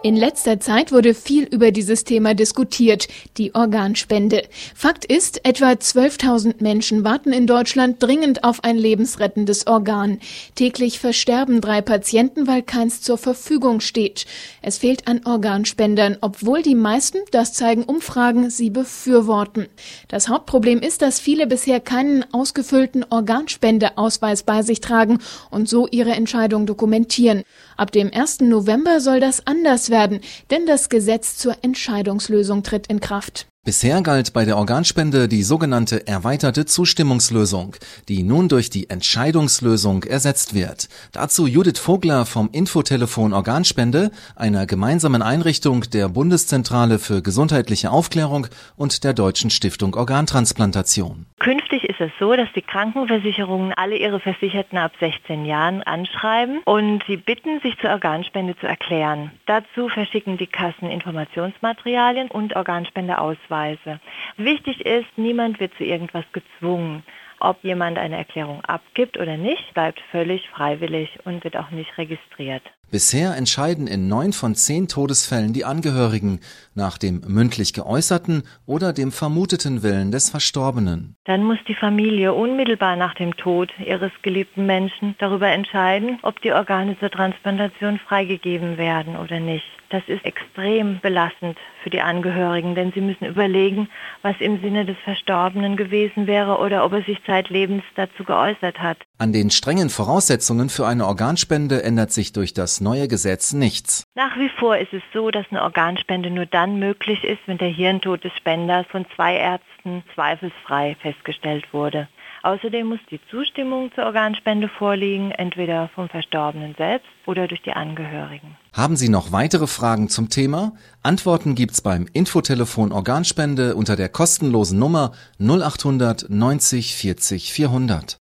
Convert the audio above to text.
In letzter Zeit wurde viel über dieses Thema diskutiert, die Organspende. Fakt ist, etwa 12.000 Menschen warten in Deutschland dringend auf ein lebensrettendes Organ. Täglich versterben drei Patienten, weil keins zur Verfügung steht. Es fehlt an Organspendern, obwohl die meisten, das zeigen Umfragen, sie befürworten. Das Hauptproblem ist, dass viele bisher keinen ausgefüllten Organspendeausweis bei sich tragen und so ihre Entscheidung dokumentieren. Ab dem 1. November soll das anders werden, denn das Gesetz zur Entscheidungslösung tritt in Kraft. Bisher galt bei der Organspende die sogenannte erweiterte Zustimmungslösung, die nun durch die Entscheidungslösung ersetzt wird. Dazu Judith Vogler vom Infotelefon Organspende, einer gemeinsamen Einrichtung der Bundeszentrale für gesundheitliche Aufklärung und der Deutschen Stiftung Organtransplantation. Künftig ist es so, dass die Krankenversicherungen alle ihre Versicherten ab 16 Jahren anschreiben und sie bitten, sich zur Organspende zu erklären. Dazu verschicken die Kassen Informationsmaterialien und Organspendeausweise. Weise. Wichtig ist, niemand wird zu irgendwas gezwungen. Ob jemand eine Erklärung abgibt oder nicht, bleibt völlig freiwillig und wird auch nicht registriert. Bisher entscheiden in neun von zehn Todesfällen die Angehörigen nach dem mündlich geäußerten oder dem vermuteten Willen des Verstorbenen. Dann muss die Familie unmittelbar nach dem Tod ihres geliebten Menschen darüber entscheiden, ob die Organe zur Transplantation freigegeben werden oder nicht. Das ist extrem belastend für die Angehörigen, denn sie müssen überlegen, was im Sinne des Verstorbenen gewesen wäre oder ob er sich zeitlebens dazu geäußert hat. An den strengen Voraussetzungen für eine Organspende ändert sich durch das neue Gesetz nichts. Nach wie vor ist es so, dass eine Organspende nur dann möglich ist, wenn der Hirntod des Spenders von zwei Ärzten zweifelsfrei festgestellt wurde. Außerdem muss die Zustimmung zur Organspende vorliegen, entweder vom Verstorbenen selbst oder durch die Angehörigen. Haben Sie noch weitere Fragen zum Thema? Antworten gibt's beim Infotelefon Organspende unter der kostenlosen Nummer 0800 90 40 400.